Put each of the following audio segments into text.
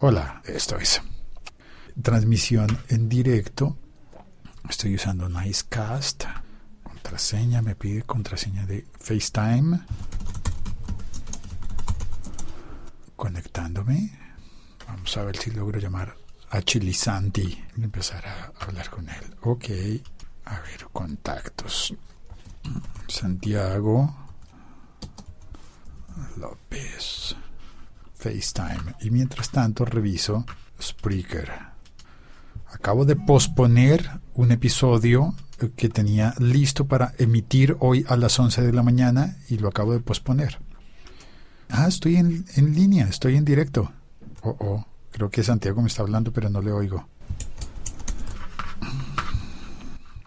Hola, esto es transmisión en directo. Estoy usando Nicecast. Contraseña, me pide contraseña de FaceTime. Conectándome. Vamos a ver si logro llamar a Chilisanti y empezar a hablar con él. Ok. A ver, contactos. Santiago López. FaceTime. Y mientras tanto reviso Spreaker. Acabo de posponer un episodio que tenía listo para emitir hoy a las 11 de la mañana y lo acabo de posponer. Ah, estoy en, en línea, estoy en directo. Oh, oh, creo que Santiago me está hablando, pero no le oigo.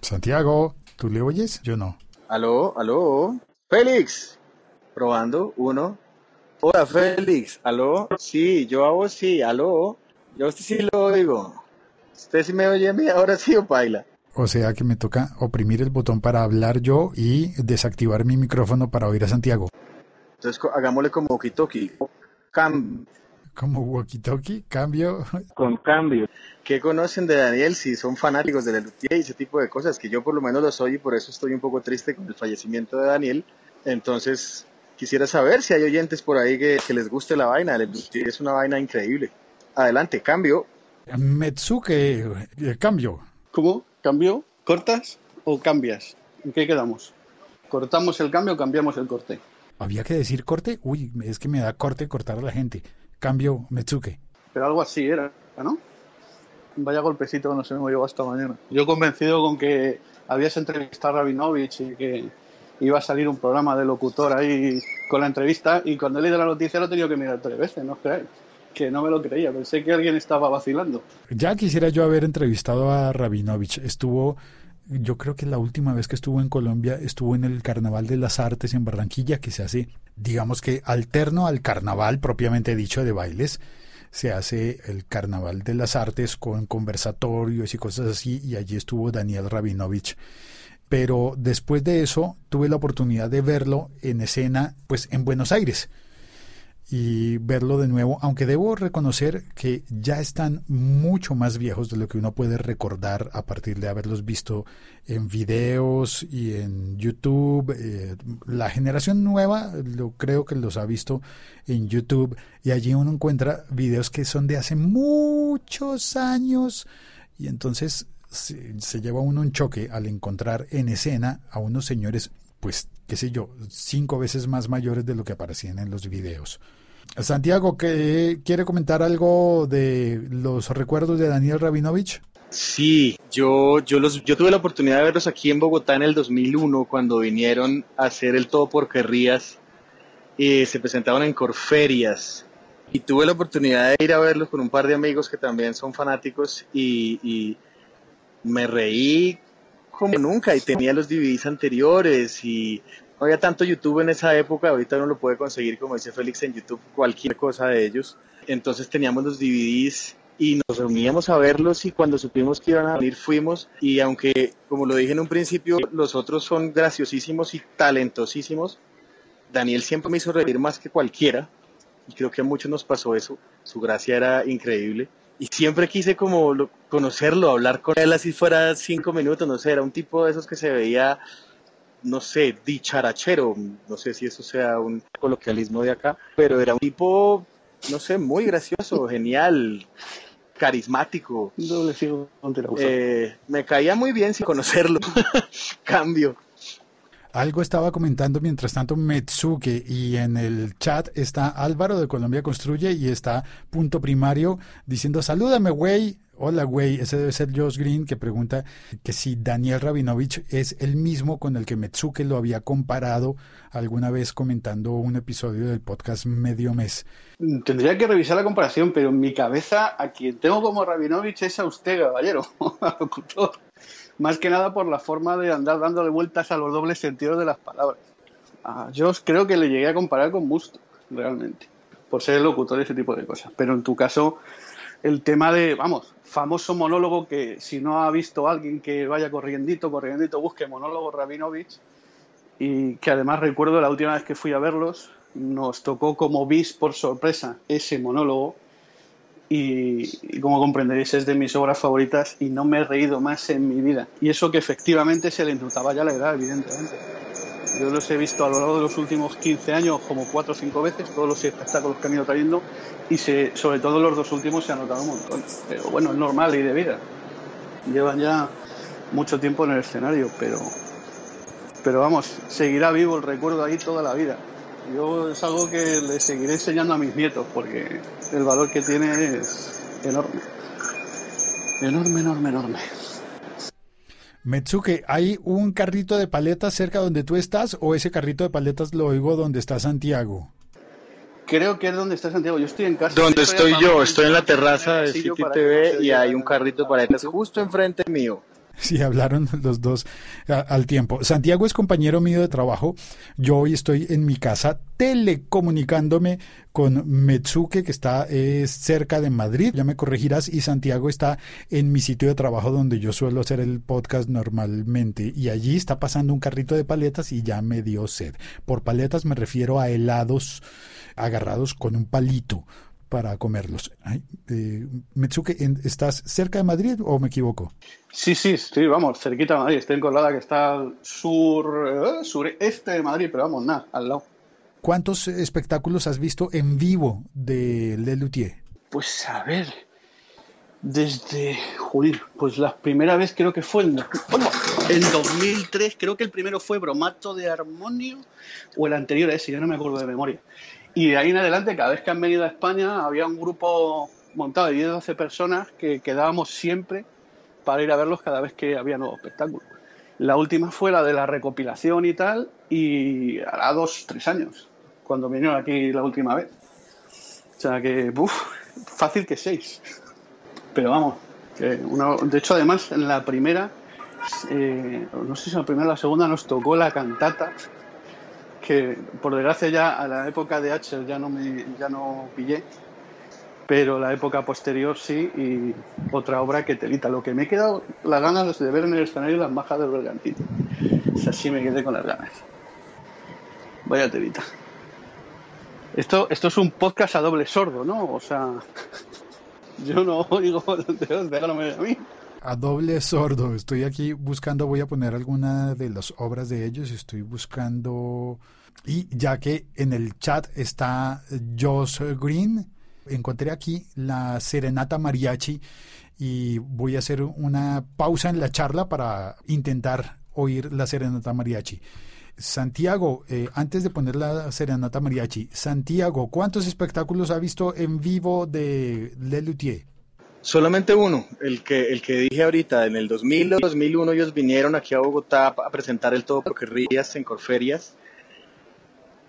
Santiago, ¿tú le oyes? Yo no. Aló, aló. Félix. Probando, uno. Hola, Félix. ¿Aló? Sí, yo a vos sí. ¿Aló? Yo a usted sí lo oigo. ¿Usted sí me oye a mí ahora sí o baila? O sea que me toca oprimir el botón para hablar yo y desactivar mi micrófono para oír a Santiago. Entonces hagámosle como walkie-talkie. Cam Como walkie-talkie, cambio. con cambio. ¿Qué conocen de Daniel si son fanáticos de la Luthier y ese tipo de cosas? Que yo por lo menos lo soy y por eso estoy un poco triste con el fallecimiento de Daniel. Entonces quisiera saber si hay oyentes por ahí que, que les guste la vaina. Es una vaina increíble. Adelante, cambio. Metsuke, eh, cambio. ¿Cómo? ¿Cambio? ¿Cortas o cambias? ¿En qué quedamos? ¿Cortamos el cambio o cambiamos el corte? ¿Había que decir corte? Uy, es que me da corte cortar a la gente. Cambio, Metsuke. Pero algo así era, ¿no? Vaya golpecito que nos hemos llevado esta mañana. Yo convencido con que habías entrevistado a Rabinovich y que iba a salir un programa de locutor ahí con la entrevista y cuando he leído la noticia lo he tenido que mirar tres veces, ¿no os creéis? Que no me lo creía, pensé que alguien estaba vacilando. Ya quisiera yo haber entrevistado a Rabinovich. Estuvo, yo creo que la última vez que estuvo en Colombia estuvo en el Carnaval de las Artes en Barranquilla, que se hace, digamos que alterno al carnaval propiamente dicho de bailes. Se hace el Carnaval de las Artes con conversatorios y cosas así, y allí estuvo Daniel Rabinovich. Pero después de eso tuve la oportunidad de verlo en escena, pues en Buenos Aires y verlo de nuevo, aunque debo reconocer que ya están mucho más viejos de lo que uno puede recordar a partir de haberlos visto en videos y en YouTube. Eh, la generación nueva lo creo que los ha visto en YouTube y allí uno encuentra videos que son de hace muchos años y entonces se, se lleva uno un choque al encontrar en escena a unos señores pues qué sé yo, cinco veces más mayores de lo que aparecían en los videos. Santiago, ¿que ¿quiere comentar algo de los recuerdos de Daniel Rabinovich? Sí, yo, yo, los, yo tuve la oportunidad de verlos aquí en Bogotá en el 2001 cuando vinieron a hacer el Todo por Querrías y se presentaban en Corferias. Y tuve la oportunidad de ir a verlos con un par de amigos que también son fanáticos y me reí como nunca y tenía los DVDs anteriores y no había tanto YouTube en esa época, ahorita uno lo puede conseguir, como dice Félix, en YouTube, cualquier cosa de ellos. Entonces teníamos los DVDs y nos reuníamos a verlos y cuando supimos que iban a venir fuimos. Y aunque, como lo dije en un principio, los otros son graciosísimos y talentosísimos, Daniel siempre me hizo reír más que cualquiera y creo que a muchos nos pasó eso, su gracia era increíble y siempre quise como lo- conocerlo, hablar con él así fuera cinco minutos, no sé, era un tipo de esos que se veía no sé, dicharachero, no sé si eso sea un coloquialismo de acá, pero era un tipo, no sé, muy gracioso, genial, carismático. Doble ciego con tirabuzón. Eh, me caía muy bien sin conocerlo. Cambio. Algo estaba comentando mientras tanto Metsuke y en el chat está Álvaro de Colombia Construye y está Punto Primario diciendo salúdame güey. Hola güey, ese debe ser Josh Green que pregunta que si Daniel Rabinovich es el mismo con el que Metsuke lo había comparado alguna vez comentando un episodio del podcast Medio Mes. Tendría que revisar la comparación, pero en mi cabeza a quien tengo como Rabinovich es a usted, caballero, al locutor. Más que nada por la forma de andar dándole vueltas a los dobles sentidos de las palabras. Yo creo que le llegué a comparar con Busto, realmente, por ser el locutor y ese tipo de cosas. Pero en tu caso, el tema de, vamos, famoso monólogo que si no ha visto alguien que vaya corriendito, corriendito, busque monólogo Rabinovich, y que además recuerdo la última vez que fui a verlos, nos tocó como bis por sorpresa ese monólogo y, como comprenderéis es de mis obras favoritas y no me he reído más en mi vida. Y eso que efectivamente se le indultaba ya la edad, evidentemente. Yo los he visto a lo largo de los últimos 15 años como cuatro o cinco veces, todos los espectáculos que han ido trayendo, y se, sobre todo los dos últimos se han notado un montón. Pero bueno, es normal y de vida. Llevan ya mucho tiempo en el escenario, pero, pero vamos, seguirá vivo el recuerdo ahí toda la vida. Yo es algo que le seguiré enseñando a mis nietos porque el valor que tiene es enorme. Enorme, enorme, enorme. Metsuke, ¿hay un carrito de paletas cerca donde tú estás o ese carrito de paletas lo oigo donde está Santiago? Creo que es donde está Santiago. Yo estoy en casa. Donde estoy yo, estoy en la terraza de City TV y hay un carrito de paletas justo enfrente mío. Sí, hablaron los dos al tiempo. Santiago es compañero mío de trabajo. Yo hoy estoy en mi casa telecomunicándome con Metsuke, que está cerca de Madrid. Ya me corregirás. Y Santiago está en mi sitio de trabajo donde yo suelo hacer el podcast normalmente. Y allí está pasando un carrito de paletas y ya me dio sed. Por paletas me refiero a helados agarrados con un palito para comerlos. Eh, Metsuke, ¿estás cerca de Madrid o me equivoco? Sí, sí, sí, vamos, cerquita de Madrid. Estoy en Colada, que está al sur, eh, sureste de Madrid, pero vamos, nada, al lado. ¿Cuántos espectáculos has visto en vivo de Lelutier? Pues a ver, desde, joder, pues la primera vez creo que fue en, en 2003, creo que el primero fue Bromato de Armonio, o el anterior a ese, ya no me acuerdo de memoria. Y de ahí en adelante, cada vez que han venido a España, había un grupo montado de 10 o 12 personas que quedábamos siempre para ir a verlos cada vez que había nuevos espectáculos. La última fue la de la recopilación y tal, y hará dos, tres años, cuando vinieron aquí la última vez. O sea que, uff, fácil que seis. Pero vamos, que de hecho además en la primera, eh, no sé si en la primera o la segunda nos tocó la cantata que por desgracia ya a la época de H ya no me ya no pillé, pero la época posterior sí y otra obra que telita. Lo que me he quedado las ganas de ver en el escenario las bajas del bergantín. O sí me quedé con las ganas. Vaya telita. Esto, esto es un podcast a doble sordo, ¿no? O sea, yo no oigo, déjame a mí a doble sordo. Estoy aquí buscando, voy a poner alguna de las obras de ellos. Estoy buscando. Y ya que en el chat está Josh Green, encontré aquí la Serenata Mariachi y voy a hacer una pausa en la charla para intentar oír la Serenata Mariachi. Santiago, eh, antes de poner la Serenata Mariachi, Santiago, ¿cuántos espectáculos ha visto en vivo de Le Luthier? Solamente uno, el que, el que dije ahorita, en el 2000 o 2001 ellos vinieron aquí a Bogotá a presentar el todo porque rías en Corferias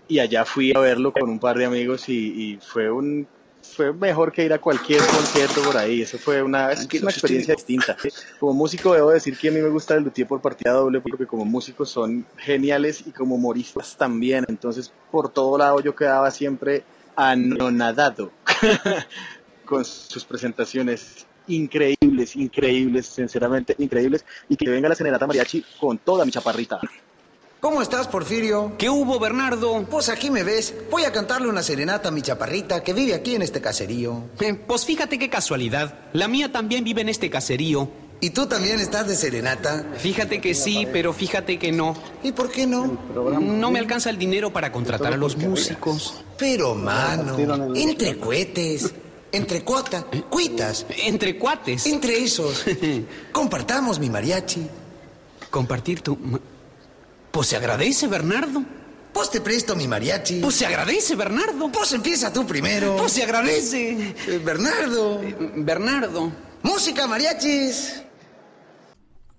y allá fui a verlo con un par de amigos y, fue un fue mejor que ir a cualquier concierto por ahí, eso fue una, una experiencia distinta. Como músico debo decir que a mí me gusta el luthier por partida doble porque como músicos son geniales y como humoristas también, entonces por todo lado yo quedaba siempre anonadado con sus presentaciones increíbles, increíbles, sinceramente increíbles, y que venga la Serenata Mariachi con toda mi chaparrita. ¿Cómo estás, Porfirio? ¿Qué hubo, Bernardo? Pues aquí me ves. Voy a cantarle una serenata a mi chaparrita que vive aquí en este caserío. Eh, pues fíjate qué casualidad. La mía también vive en este caserío. ¿Y tú también estás de serenata? Fíjate que sí, pero fíjate que no. ¿Y por qué no? No me alcanza el dinero para contratar a los músicos. Pero, mano, entre cohetes. Entre cuata, cuitas. Entre cuates. Entre esos. Compartamos mi mariachi. Compartir tu... Pues se agradece, Bernardo. Pues te presto mi mariachi. Pues se agradece, Bernardo. Pues empieza tú primero. Pues se agradece. Eh, Bernardo. Eh, Bernardo. Música, mariachis.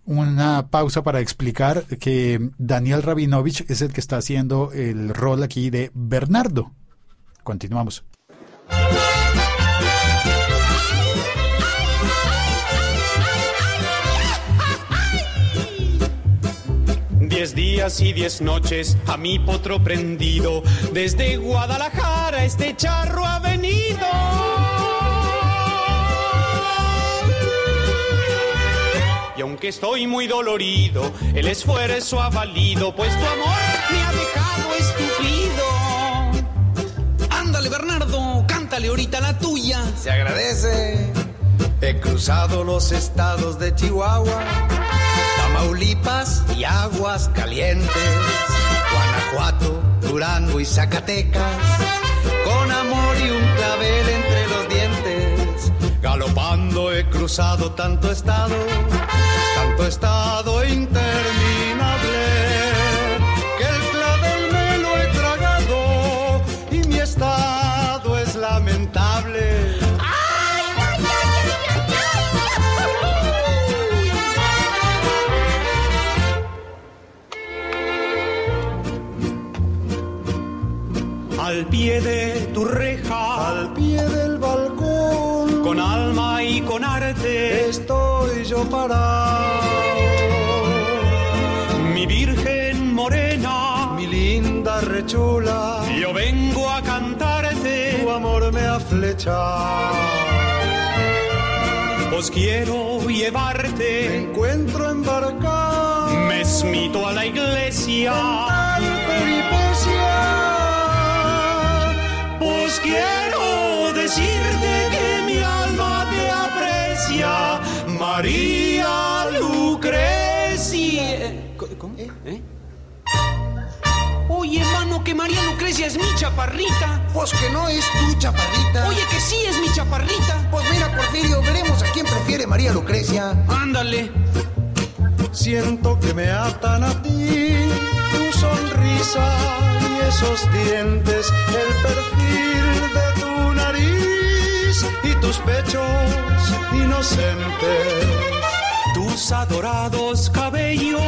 Una pausa para explicar que Daniel Rabinovich es el que está haciendo el rol aquí de Bernardo. Continuamos. Días y diez noches a mi potro prendido, desde Guadalajara este charro ha venido. Y aunque estoy muy dolorido, el esfuerzo ha valido, pues tu amor me ha dejado estúpido. Ándale, Bernardo, cántale ahorita la tuya. Se agradece. He cruzado los estados de Chihuahua, Tamaulipas y Aguas Calientes, Guanajuato, Durango y Zacatecas, con amor y un clavel entre los dientes. Galopando he cruzado tanto estado, tanto estado Al pie de tu reja, Al pie del balcón con alma y con arte, estoy yo parado. mi virgen morena, Mi linda rechula, yo vengo a cantarte. tu amor me ha flechado. Os quiero Me llevarte, encuentro embarcado. me esmito a la iglesia. Pues quiero decirte que mi alma te aprecia, María Lucrecia. ¿Cómo? ¿Eh? Oye, mano, que María Lucrecia es mi chaparrita. Pues que no es tu chaparrita. Oye, que sí es mi chaparrita. pues mira, Porfirio, veremos a quién prefiere María Lucrecia. Ándale. Siento que me atan a ti, tu sonrisa esos dientes, el perfil de tu nariz y tus pechos inocentes. Tus adorados cabellos,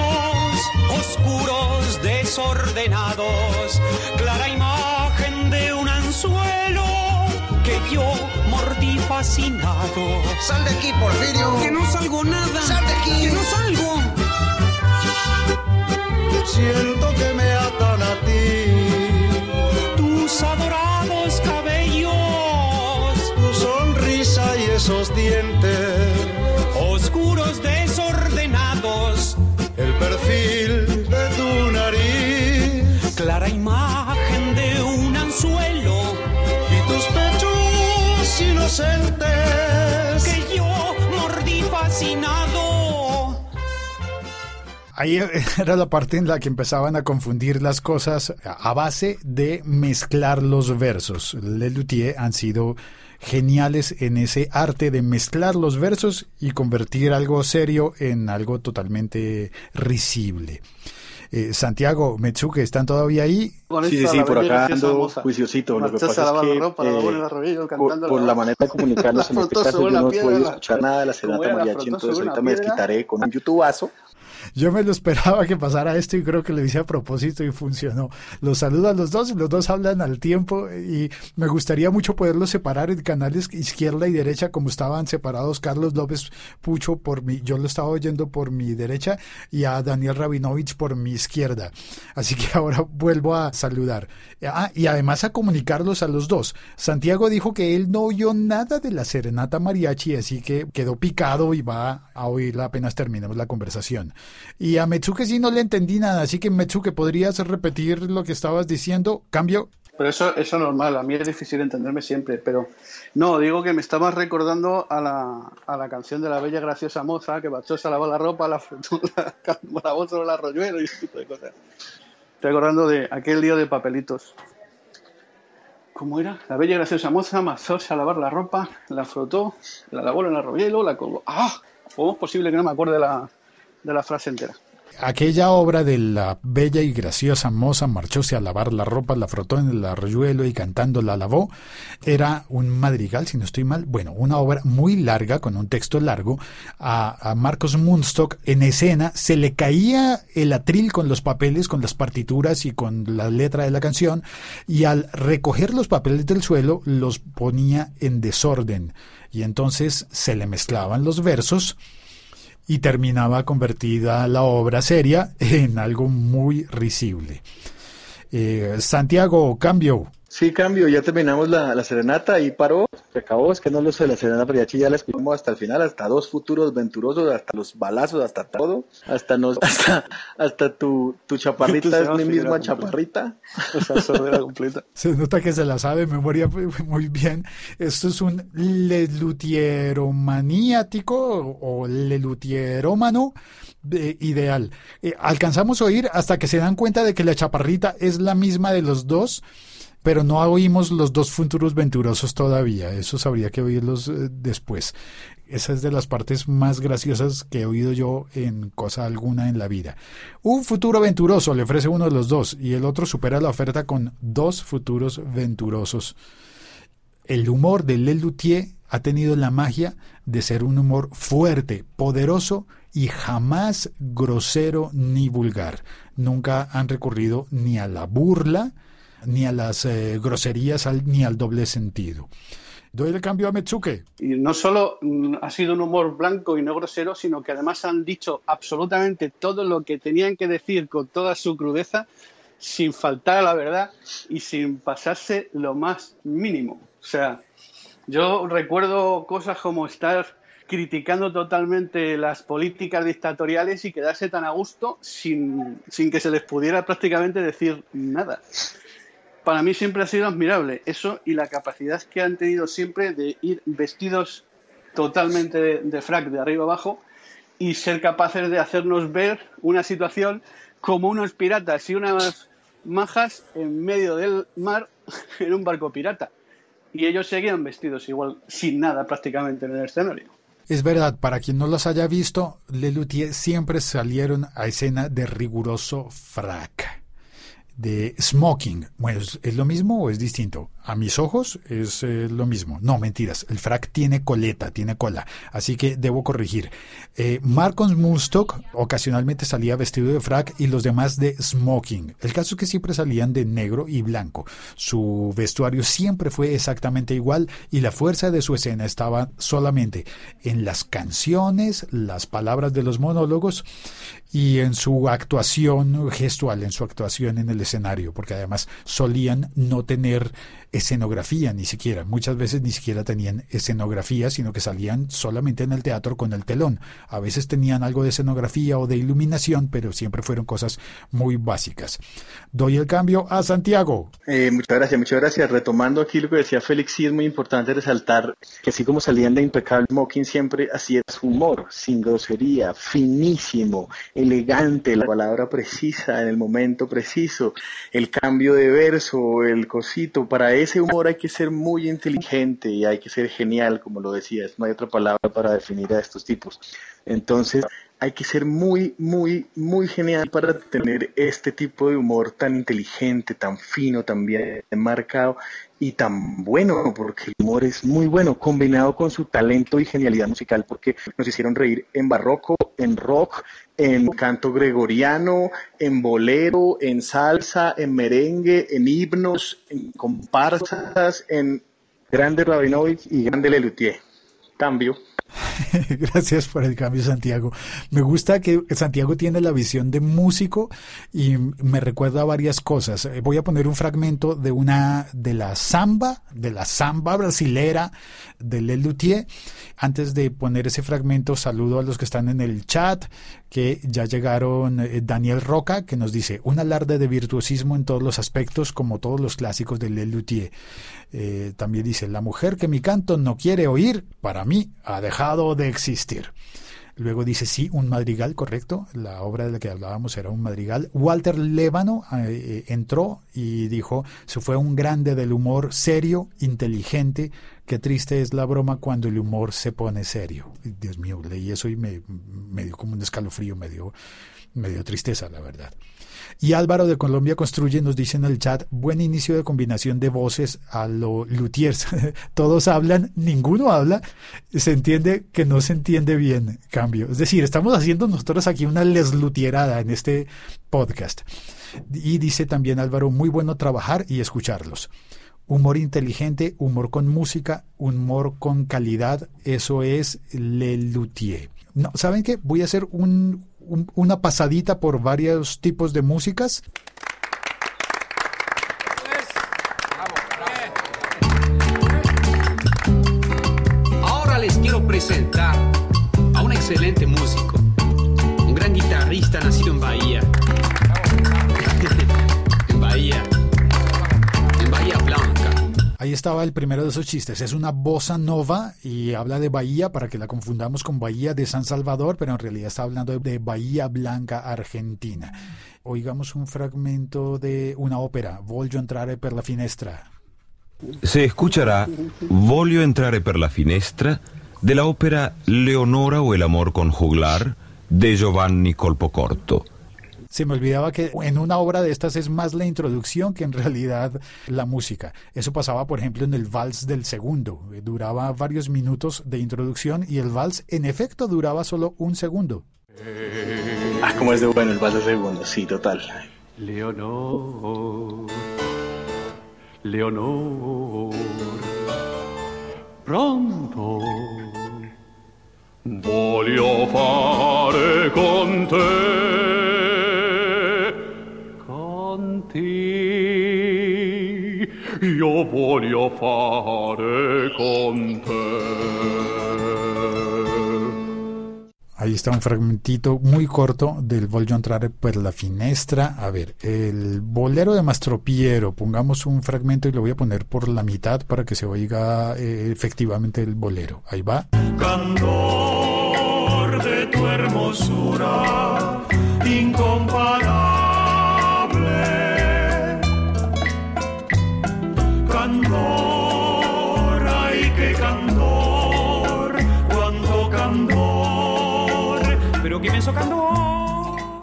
oscuros, desordenados, clara imagen de un anzuelo que yo mordí fascinado. Sal de aquí, Porfirio. Que no salgo nada. Sal de aquí. Que no salgo. Siento que me atan esos dientes, oscuros, desordenados, el perfil de tu nariz clara imagen de un anzuelo y tus pechos inocentes. que yo mordí fascinado. Ahí era la parte en la que empezaban a confundir las cosas a base de mezclar los versos. Lelutier han sido geniales en ese arte de mezclar los versos y convertir algo serio en algo totalmente risible. Eh, Santiago, Metsuke, ¿están todavía ahí? Sí, sí, por acá ando juiciosito. Lo que pasa es que ropa, eh, por, la manera de comunicarnos en este caso yo no puedo escuchar nada de la. La mariachi, entonces ahorita me desquitaré con un youtubazo. Yo me lo esperaba que pasara esto y creo que lo hice a propósito y funcionó. Los saludo a los dos y los dos hablan al tiempo y me gustaría mucho poderlos separar en canales izquierda y derecha como estaban separados Carlos López Pucho por mi, yo lo estaba oyendo por mi derecha y a Daniel Rabinovich por mi izquierda. Así que ahora vuelvo a saludar. Ah, y además a comunicarlos a los dos. Santiago dijo que él no oyó nada de la serenata mariachi, así que quedó picado y va a oírla apenas terminemos la conversación. Y a Metsuke sí no le entendí nada, así que Metsuke, ¿podrías repetir lo que estabas diciendo? Cambio. Pero eso, es normal, a mí es difícil entenderme siempre, pero no, digo que me estabas recordando a la, a la canción de la bella graciosa moza que marchó a lavar la ropa, la, la, la sobre el arroyuelo y ese tipo de cosas. Estoy acordando de aquel día de papelitos. ¿Cómo era? La bella graciosa moza marchóse a lavar la ropa, la frotó, la lavó en el arroyuelo, la colgó. ¡Ah! ¿Cómo es posible que no me acuerde la, de la frase entera? Aquella obra de la bella y graciosa moza marchóse a lavar la ropa, la frotó en el arroyuelo y cantando la lavó, era un madrigal, si no estoy mal, bueno, una obra muy larga, con un texto largo, a, a Marcos Munstock en escena, se le caía el atril con los papeles, con las partituras y con la letra de la canción, y al recoger los papeles del suelo los ponía en desorden, y entonces se le mezclaban los versos, y terminaba convertida la obra seria en algo muy risible. Eh, Santiago, cambio. Sí, cambio, ya terminamos la, la serenata y paró, se acabó, es que no lo sé, la serenata mariachi ya la escuchamos hasta el final, hasta dos futuros venturosos, hasta los balazos, hasta todo, hasta nos, hasta, hasta tu, tu chaparrita es mi misma chaparrita. O sea, completa. Se nota que se la sabe de memoria muy bien. Esto es un lelutieromaniático o lelutierómano eh, ideal. Eh, alcanzamos a oír hasta que se dan cuenta de que la chaparrita es la misma de los dos pero no oímos los dos futuros venturosos todavía. Esos habría que oírlos eh, después. Esa es de las partes más graciosas que he oído yo en cosa alguna en la vida. Un futuro venturoso le ofrece uno de los dos y el otro supera la oferta con dos futuros venturosos. El humor de Lelutier ha tenido la magia de ser un humor fuerte, poderoso y jamás grosero ni vulgar. Nunca han recurrido ni a la burla, ni a las eh, groserías ni al doble sentido. Doy el cambio a Metsuke. Y no solo mm, ha sido un humor blanco y no grosero, sino que además han dicho absolutamente todo lo que tenían que decir con toda su crudeza, sin faltar a la verdad y sin pasarse lo más mínimo. O sea, yo recuerdo cosas como estar criticando totalmente las políticas dictatoriales y quedarse tan a gusto sin, sin que se les pudiera prácticamente decir nada para mí siempre ha sido admirable eso y la capacidad que han tenido siempre de ir vestidos totalmente de, frac de arriba abajo y ser capaces de hacernos ver una situación como unos piratas y unas majas en medio del mar en un barco pirata. Y ellos seguían vestidos igual, sin nada prácticamente en el escenario. Es verdad, para quien no los haya visto, Lelutier siempre salieron a escena de riguroso frac de smoking. Bueno, ¿es, lo mismo o es distinto? A mis ojos es eh, lo mismo. No, mentiras. El frac tiene coleta, tiene cola. Así que debo corregir. Eh, Marcos ocasionalmente salía vestido de frac y los demás de smoking. El caso es que siempre salían de negro y blanco. Su vestuario siempre fue exactamente igual y la fuerza de su escena estaba solamente en las canciones, las palabras de los monólogos y en su actuación gestual, en su actuación en el escenario, porque además solían no tener escenografía ni siquiera. Muchas veces ni siquiera tenían escenografía, sino que salían solamente en el teatro con el telón. A veces tenían algo de escenografía o de iluminación, pero siempre fueron cosas muy básicas. Doy el cambio a Santiago. Eh, muchas gracias, muchas gracias. Retomando aquí lo que decía Félix, sí es muy importante resaltar que así como salían de impecable Mocking, siempre así es humor, sin grosería, finísimo, elegante, la palabra precisa en el momento preciso, el cambio de verso, el cosito, para ese humor hay que ser muy inteligente y hay que ser genial, como lo decías, no hay otra palabra para definir a estos tipos. Entonces, hay que ser muy, muy, muy genial para tener este tipo de humor tan inteligente, tan fino, tan bien marcado y tan bueno, porque el humor es muy bueno, combinado con su talento y genialidad musical, porque nos hicieron reír en barroco, en rock, en canto gregoriano, en bolero, en salsa, en merengue, en himnos, en comparsas, en grande Rabinovich y grande Lelutier. Cambio. Gracias por el cambio, Santiago. Me gusta que Santiago tiene la visión de músico y me recuerda varias cosas. Eh, voy a poner un fragmento de una de la samba, de la samba brasilera de Lelutier. Antes de poner ese fragmento, saludo a los que están en el chat, que ya llegaron eh, Daniel Roca, que nos dice un alarde de virtuosismo en todos los aspectos, como todos los clásicos de Lelutier. Eh, también dice, la mujer que mi canto no quiere oír, para mí ha dejado de existir. Luego dice, sí, un madrigal, correcto. La obra de la que hablábamos era un madrigal. Walter Lébano eh, entró y dijo, se fue un grande del humor serio, inteligente. Qué triste es la broma cuando el humor se pone serio. Dios mío, leí eso y me, me dio como un escalofrío, me dio, me dio tristeza, la verdad. Y Álvaro de Colombia Construye nos dice en el chat, buen inicio de combinación de voces a lo luthiers. Todos hablan, ninguno habla, se entiende que no se entiende bien, cambio. Es decir, estamos haciendo nosotros aquí una leslutierada en este podcast. Y dice también Álvaro, muy bueno trabajar y escucharlos. Humor inteligente, humor con música, humor con calidad, eso es Le Luthier. No, ¿saben qué? Voy a hacer un, una pasadita por varios tipos de músicas. Pues, Ahora les quiero presentar a una excelente música. Ahí estaba el primero de esos chistes. Es una bossa nova y habla de Bahía para que la confundamos con Bahía de San Salvador, pero en realidad está hablando de Bahía Blanca, Argentina. Oigamos un fragmento de una ópera, Voglio entrare per la finestra. Se escuchará Voglio entrare per la finestra de la ópera Leonora o el amor con juglar de Giovanni Colpocorto. Se me olvidaba que en una obra de estas es más la introducción que en realidad la música. Eso pasaba, por ejemplo, en el vals del segundo. Duraba varios minutos de introducción y el vals, en efecto, duraba solo un segundo. Ah, como es de bueno el vals del segundo, sí, total. Leonor, Leonor, pronto voglio fare con te, te, io voglio fare con te. Ahí está un fragmentito muy corto del Voglio entrare per la finestra. A ver, el bolero de Mastropiero, pongamos un fragmento y lo voy a poner por la mitad para que se oiga eh, efectivamente el bolero. Ahí va. candor de tu hermosura incomparable.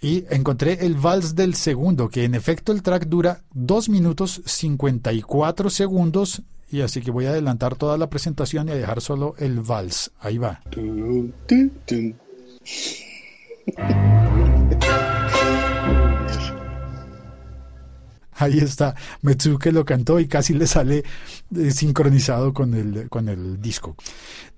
Y encontré el vals del segundo, que en efecto el track dura 2 minutos 54 segundos. Y así que voy a adelantar toda la presentación y a dejar solo el vals. Ahí va. Ahí está. Metsuke lo cantó y casi le sale eh, sincronizado con el, con el disco.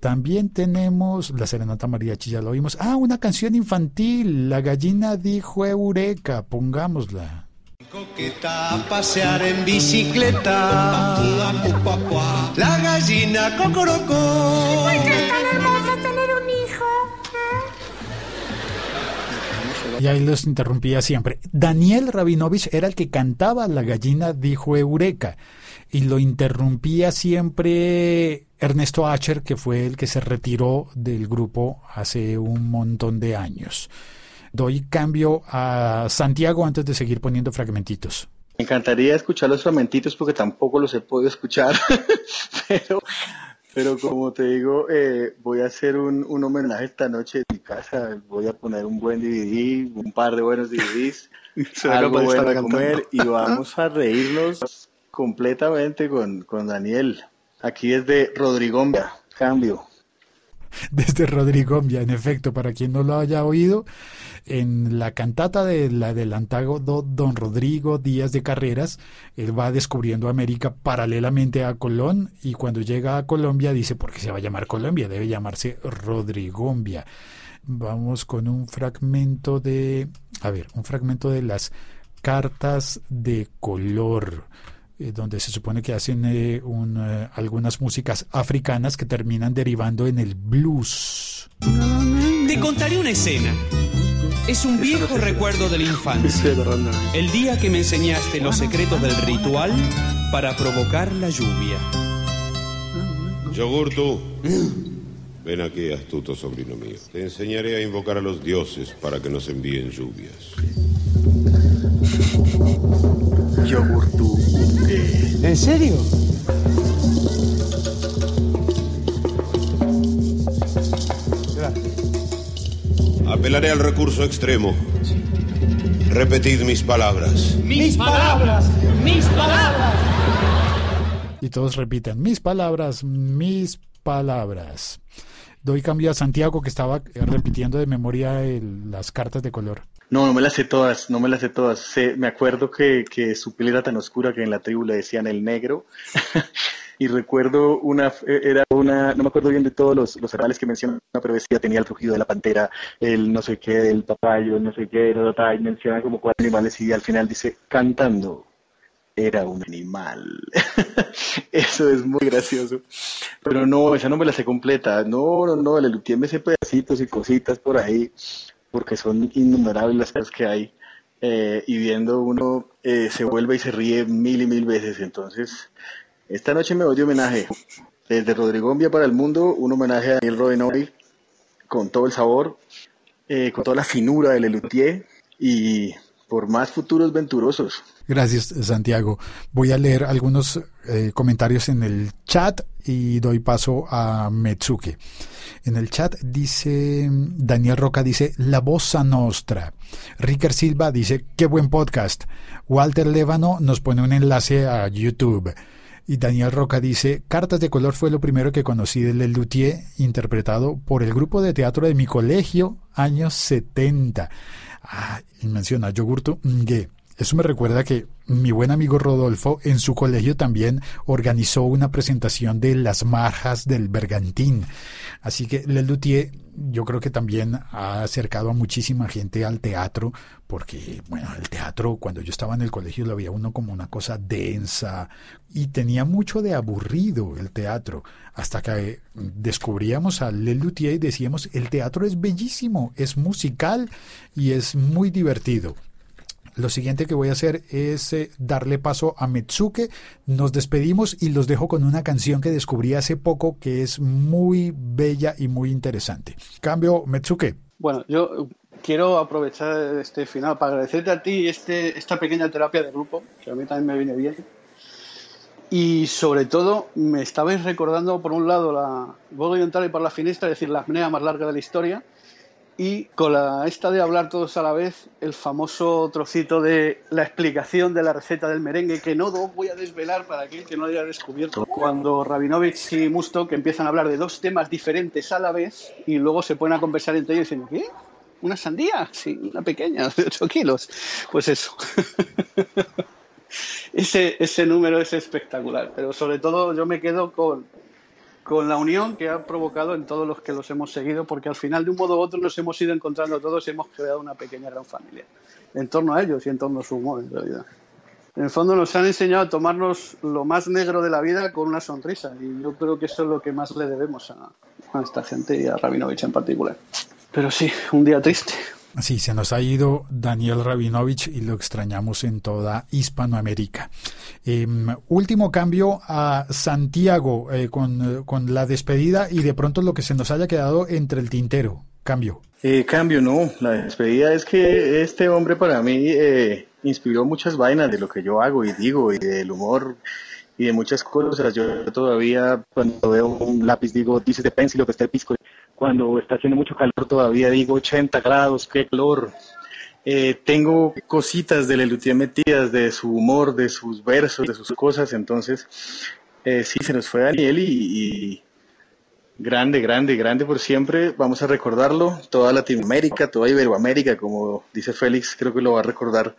También tenemos la Serenata Mariachi, ya lo oímos. Ah, una canción infantil. La gallina dijo Eureka. Pongámosla. Coqueta a pasear en bicicleta. La gallina cocorocó. Y ahí los interrumpía siempre. Daniel Rabinovich era el que cantaba La gallina dijo Eureka. Y lo interrumpía siempre Ernesto Acher, que fue el que se retiró del grupo hace un montón de años. Doy cambio a Santiago antes de seguir poniendo fragmentitos. Me encantaría escuchar los fragmentitos porque tampoco los he podido escuchar, pero, pero como te digo, eh, voy a hacer un, un homenaje esta noche en mi casa, voy a poner un buen DVD, un par de buenos DVDs, algo bueno cantando. comer y vamos a reírnos completamente con, con Daniel. Aquí es de Rodrigombia, cambio. desde Rodrigombia, en efecto, para quien no lo haya oído, en la cantata de la del antagónico Don Rodrigo Díaz de Carreras, él va descubriendo América paralelamente a Colón y cuando llega a Colombia dice, ¿por qué se va a llamar Colombia? Debe llamarse Rodrigombia. Vamos con un fragmento de, a ver, un fragmento de las cartas de color eh, donde se supone que hacen eh, un, eh, algunas músicas africanas que terminan derivando en el blues. Te contaré una escena. Es un viejo recuerdo de la infancia. El día que me enseñaste los secretos del ritual para provocar la lluvia. Yogur, tú. Ven aquí, astuto sobrino mío. Te enseñaré a invocar a los dioses para que nos envíen lluvias. Yogurtu. ¿En serio? Apelaré al recurso extremo. Repetid mis palabras. Mis palabras, mis palabras. Y todos repiten, mis palabras, mis palabras. Doy cambio a Santiago que estaba eh, repitiendo de memoria el- las cartas de color. No, no me las sé todas, no me las sé todas. Sé- me acuerdo que, que su piel era tan oscura que en la tribu le decían el negro. y recuerdo una, era una, no me acuerdo bien de todos los, los animales que menciona, pero decía, tenía el rugido de la pantera, el no sé qué, el papayo, el no sé qué, ta, y menciona como cuatro animales y al final dice, cantando. era un animal. Eso es muy gracioso. Pero no, esa no me la sé completa. No, no, no, Lelutier me sé pedacitos y cositas por ahí, porque son innumerables las cosas que hay. Eh, y viendo uno eh, se vuelve y se ríe mil y mil veces. Entonces, esta noche me doy de homenaje. Desde Rodrigombia para el mundo, un homenaje a Daniel Rodenoy con todo el sabor, eh, con toda la finura de Lelutier y por más futuros venturosos. Gracias, Santiago. Voy a leer algunos eh, comentarios en el chat y doy paso a Metsuke. En el chat dice Daniel Roca dice La Bossa Nostra. Ricker Silva dice qué buen podcast. Walter Levano nos pone un enlace a YouTube. Y Daniel Roca dice, Cartas de color fue lo primero que conocí de Lelutier, interpretado por el grupo de teatro de mi colegio, años 70. Ah, y menciona Yogurto Ngue. Eso me recuerda que mi buen amigo Rodolfo en su colegio también organizó una presentación de las marjas del bergantín. Así que Lelutier yo creo que también ha acercado a muchísima gente al teatro, porque, bueno, el teatro cuando yo estaba en el colegio lo veía uno como una cosa densa y tenía mucho de aburrido el teatro, hasta que descubríamos a Lelutier y decíamos, el teatro es bellísimo, es musical y es muy divertido. Lo siguiente que voy a hacer es eh, darle paso a Metsuke. Nos despedimos y los dejo con una canción que descubrí hace poco que es muy bella y muy interesante. Cambio, Metsuke. Bueno, yo quiero aprovechar este final para agradecerte a ti este, esta pequeña terapia de grupo, que a mí también me viene bien. Y sobre todo, me estabais recordando, por un lado, la a entrar y por la finestra, es decir, la apnea más larga de la historia, y con la esta de hablar todos a la vez, el famoso trocito de la explicación de la receta del merengue, que no voy a desvelar para aquel que no haya descubierto. Cuando Rabinovich y Musto que empiezan a hablar de dos temas diferentes a la vez y luego se ponen a conversar entre ellos diciendo, ¿qué? ¿Una sandía? Sí, una pequeña, de 8 kilos. Pues eso. ese, ese número es espectacular, pero sobre todo yo me quedo con con la unión que ha provocado en todos los que los hemos seguido, porque al final de un modo u otro nos hemos ido encontrando todos y hemos creado una pequeña gran familia en torno a ellos y en torno a su humor, en realidad. En el fondo nos han enseñado a tomarnos lo más negro de la vida con una sonrisa y yo creo que eso es lo que más le debemos a, a esta gente y a Rabinovich en particular. Pero sí, un día triste. Sí, se nos ha ido Daniel Rabinovich y lo extrañamos en toda Hispanoamérica. Em, último cambio a Santiago eh, con, con, la despedida y de pronto lo que se nos haya quedado entre el tintero. Cambio. Eh, cambio, no. La despedida es que este hombre para mí eh, inspiró muchas vainas de lo que yo hago y digo y del humor y de muchas cosas. Yo todavía cuando veo un lápiz digo, dices de pencil que está el pisco cuando está haciendo mucho calor todavía digo 80 grados, qué calor. Eh, tengo cositas de Lelutier metidas, de su humor, de sus versos, de sus cosas, entonces eh, sí, se nos fue Daniel y, y, grande, grande, grande por siempre, vamos a recordarlo, toda Latinoamérica, toda Iberoamérica, como dice Félix, creo que lo va a recordar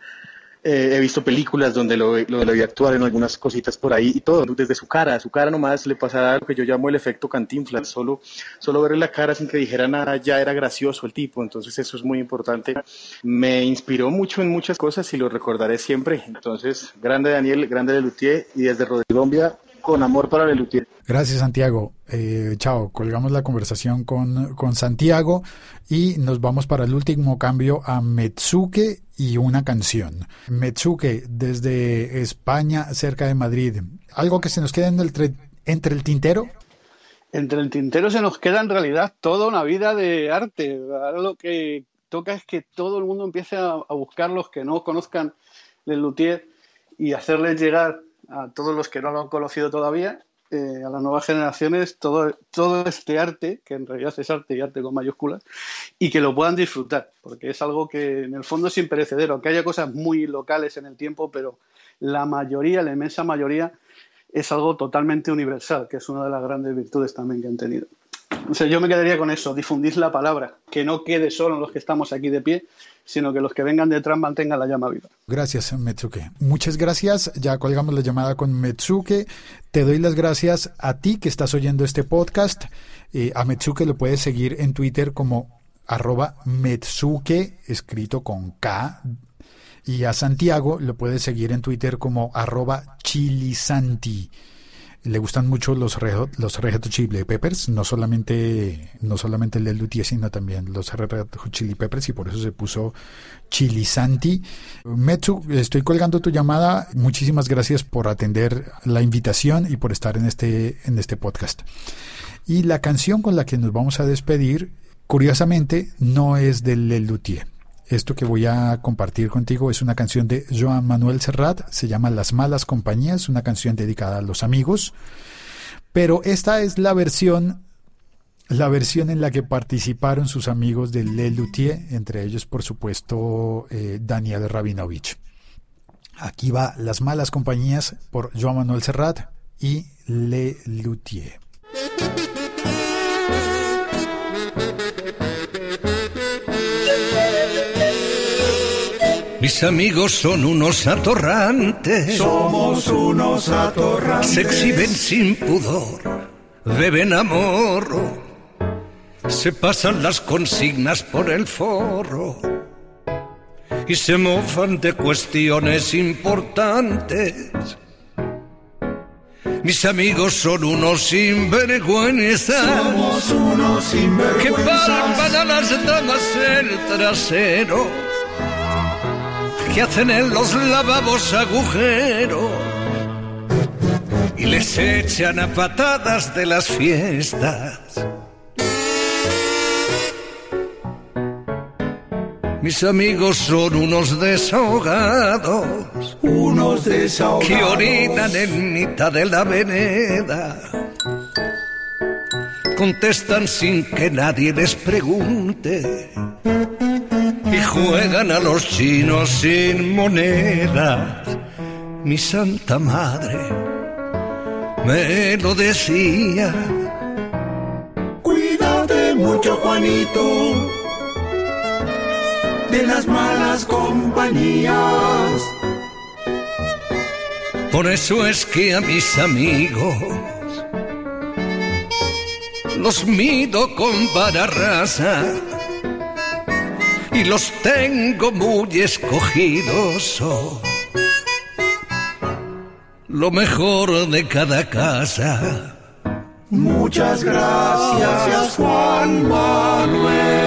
eh, he visto películas donde lo, lo, lo vi actuar en algunas cositas por ahí y todo, desde su cara, su cara nomás le pasaba lo que yo llamo el efecto cantinflas, solo, solo verle la cara sin que dijera nada ya era gracioso el tipo, entonces eso es muy importante. Me inspiró mucho en muchas cosas y lo recordaré siempre. Entonces, grande Daniel, grande Lelutier y desde Rodrigombia, con amor para Lelutier. Gracias, Santiago. Eh, chao, colgamos la conversación con, con Santiago y nos vamos para el último cambio a Metsuke y una canción. Metsuke, desde España, cerca de Madrid. ¿Algo que se nos queda entre el tintero? Entre el tintero se nos queda en realidad toda una vida de arte. Ahora lo que toca es que todo el mundo empiece a, a buscar los que no conozcan el luthier y hacerles llegar a todos los que no lo han conocido todavía, eh, a las nuevas generaciones, todo, todo este arte, que en realidad es arte y arte con mayúsculas, y que lo puedan disfrutar, porque es algo que en el fondo es imperecedero, aunque haya cosas muy locales en el tiempo, pero la mayoría, la inmensa mayoría, es algo totalmente universal, que es una de las grandes virtudes también que han tenido. Yo me quedaría con eso, difundir la palabra, que no quede solo en los que estamos aquí de pie, sino que los que vengan detrás mantengan la llama viva. Gracias, Metsuke. Muchas gracias. Ya colgamos la llamada con Metsuke. Te doy las gracias a ti que estás oyendo este podcast. Eh, a Metsuke lo puedes seguir en Twitter como arroba Metsuke, escrito con K Y a Santiago lo puedes seguir en Twitter como arroba chilisanti. Le gustan mucho los Red los Red Hot Chili Peppers, no solamente, no solamente el de Luthier, sino también los Red Chili Peppers y por eso se puso Chilisanti. Metsu, estoy colgando tu llamada. Muchísimas gracias por atender la invitación y por estar en este, en este podcast. Y la canción con la que nos vamos a despedir, curiosamente, no es del Luthier. Esto que voy a compartir contigo es una canción de Joan Manuel Serrat, se llama Las Malas Compañías, una canción dedicada a los amigos, pero esta es la versión la versión en la que participaron sus amigos de Le Luthier, entre ellos por supuesto eh, Daniel Rabinovich. Aquí va Las Malas Compañías por Joan Manuel Serrat y Le Luthier. Mis amigos son unos atorrantes. Somos unos atorrantes. Se exhiben sin pudor, beben amor. Se pasan las consignas por el forro. Y se mofan de cuestiones importantes. Mis amigos son unos sinvergüenzas. Somos unos sinvergüenzas. Que palpan a las damas el trasero que hacen en los lavabos agujeros y les echan a patadas de las fiestas. Mis amigos son unos desahogados, unos desahogados que orinan en mitad de la veneda. Contestan sin que nadie les pregunte juegan a los chinos sin monedas. Mi santa madre me lo decía. Cuídate mucho, Juanito, de las malas compañías. Por eso es que a mis amigos los mido con vara rasa y los tengo muy escogidos. Lo mejor de cada casa. Muchas gracias, Juan Manuel.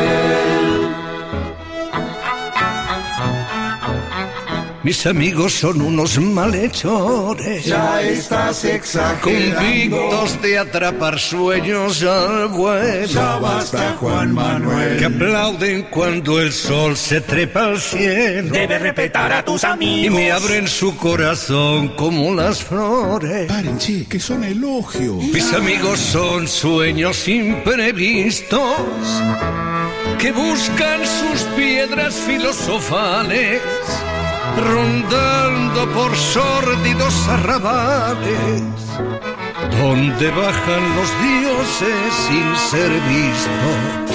Mis amigos son unos malhechores. Ya estás exagerando. Convictos de atrapar sueños al vuelo. Ya basta, Juan Manuel. Que aplauden cuando el sol se trepa al cielo. Debes respetar a tus amigos. Y me abren su corazón como las flores. Paren, che, que son elogios. Mis amigos son sueños imprevistos. Que buscan sus piedras filosofales rondando por sórdidos arrabales, donde bajan los dioses sin ser vistos.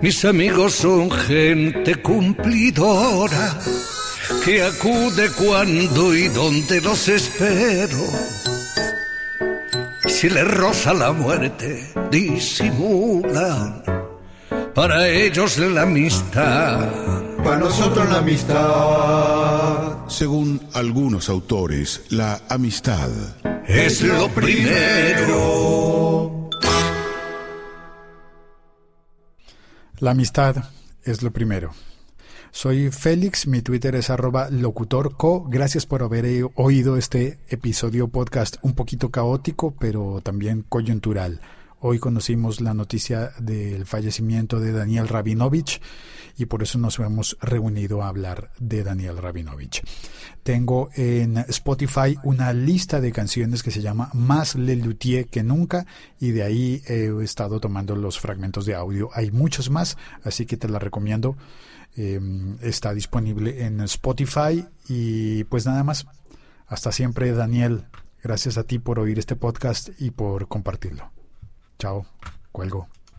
Mis amigos son gente cumplidora, que acude cuando y donde los espero. Si les roza la muerte, disimulan para ellos la amistad. Para nosotros la amistad. Según algunos autores, la amistad es lo primero. La amistad es lo primero. Soy Félix, mi Twitter es arroba locutorco. Gracias por haber oído este episodio podcast un poquito caótico, pero también coyuntural. Hoy conocimos la noticia del fallecimiento de Daniel Rabinovich y por eso nos hemos reunido a hablar de Daniel Rabinovich. Tengo en Spotify una lista de canciones que se llama Más Le Luthier que nunca y de ahí he estado tomando los fragmentos de audio. Hay muchos más, así que te la recomiendo. Eh, está disponible en Spotify y pues nada más. Hasta siempre, Daniel. Gracias a ti por oír este podcast y por compartirlo. Chao, cuelgo.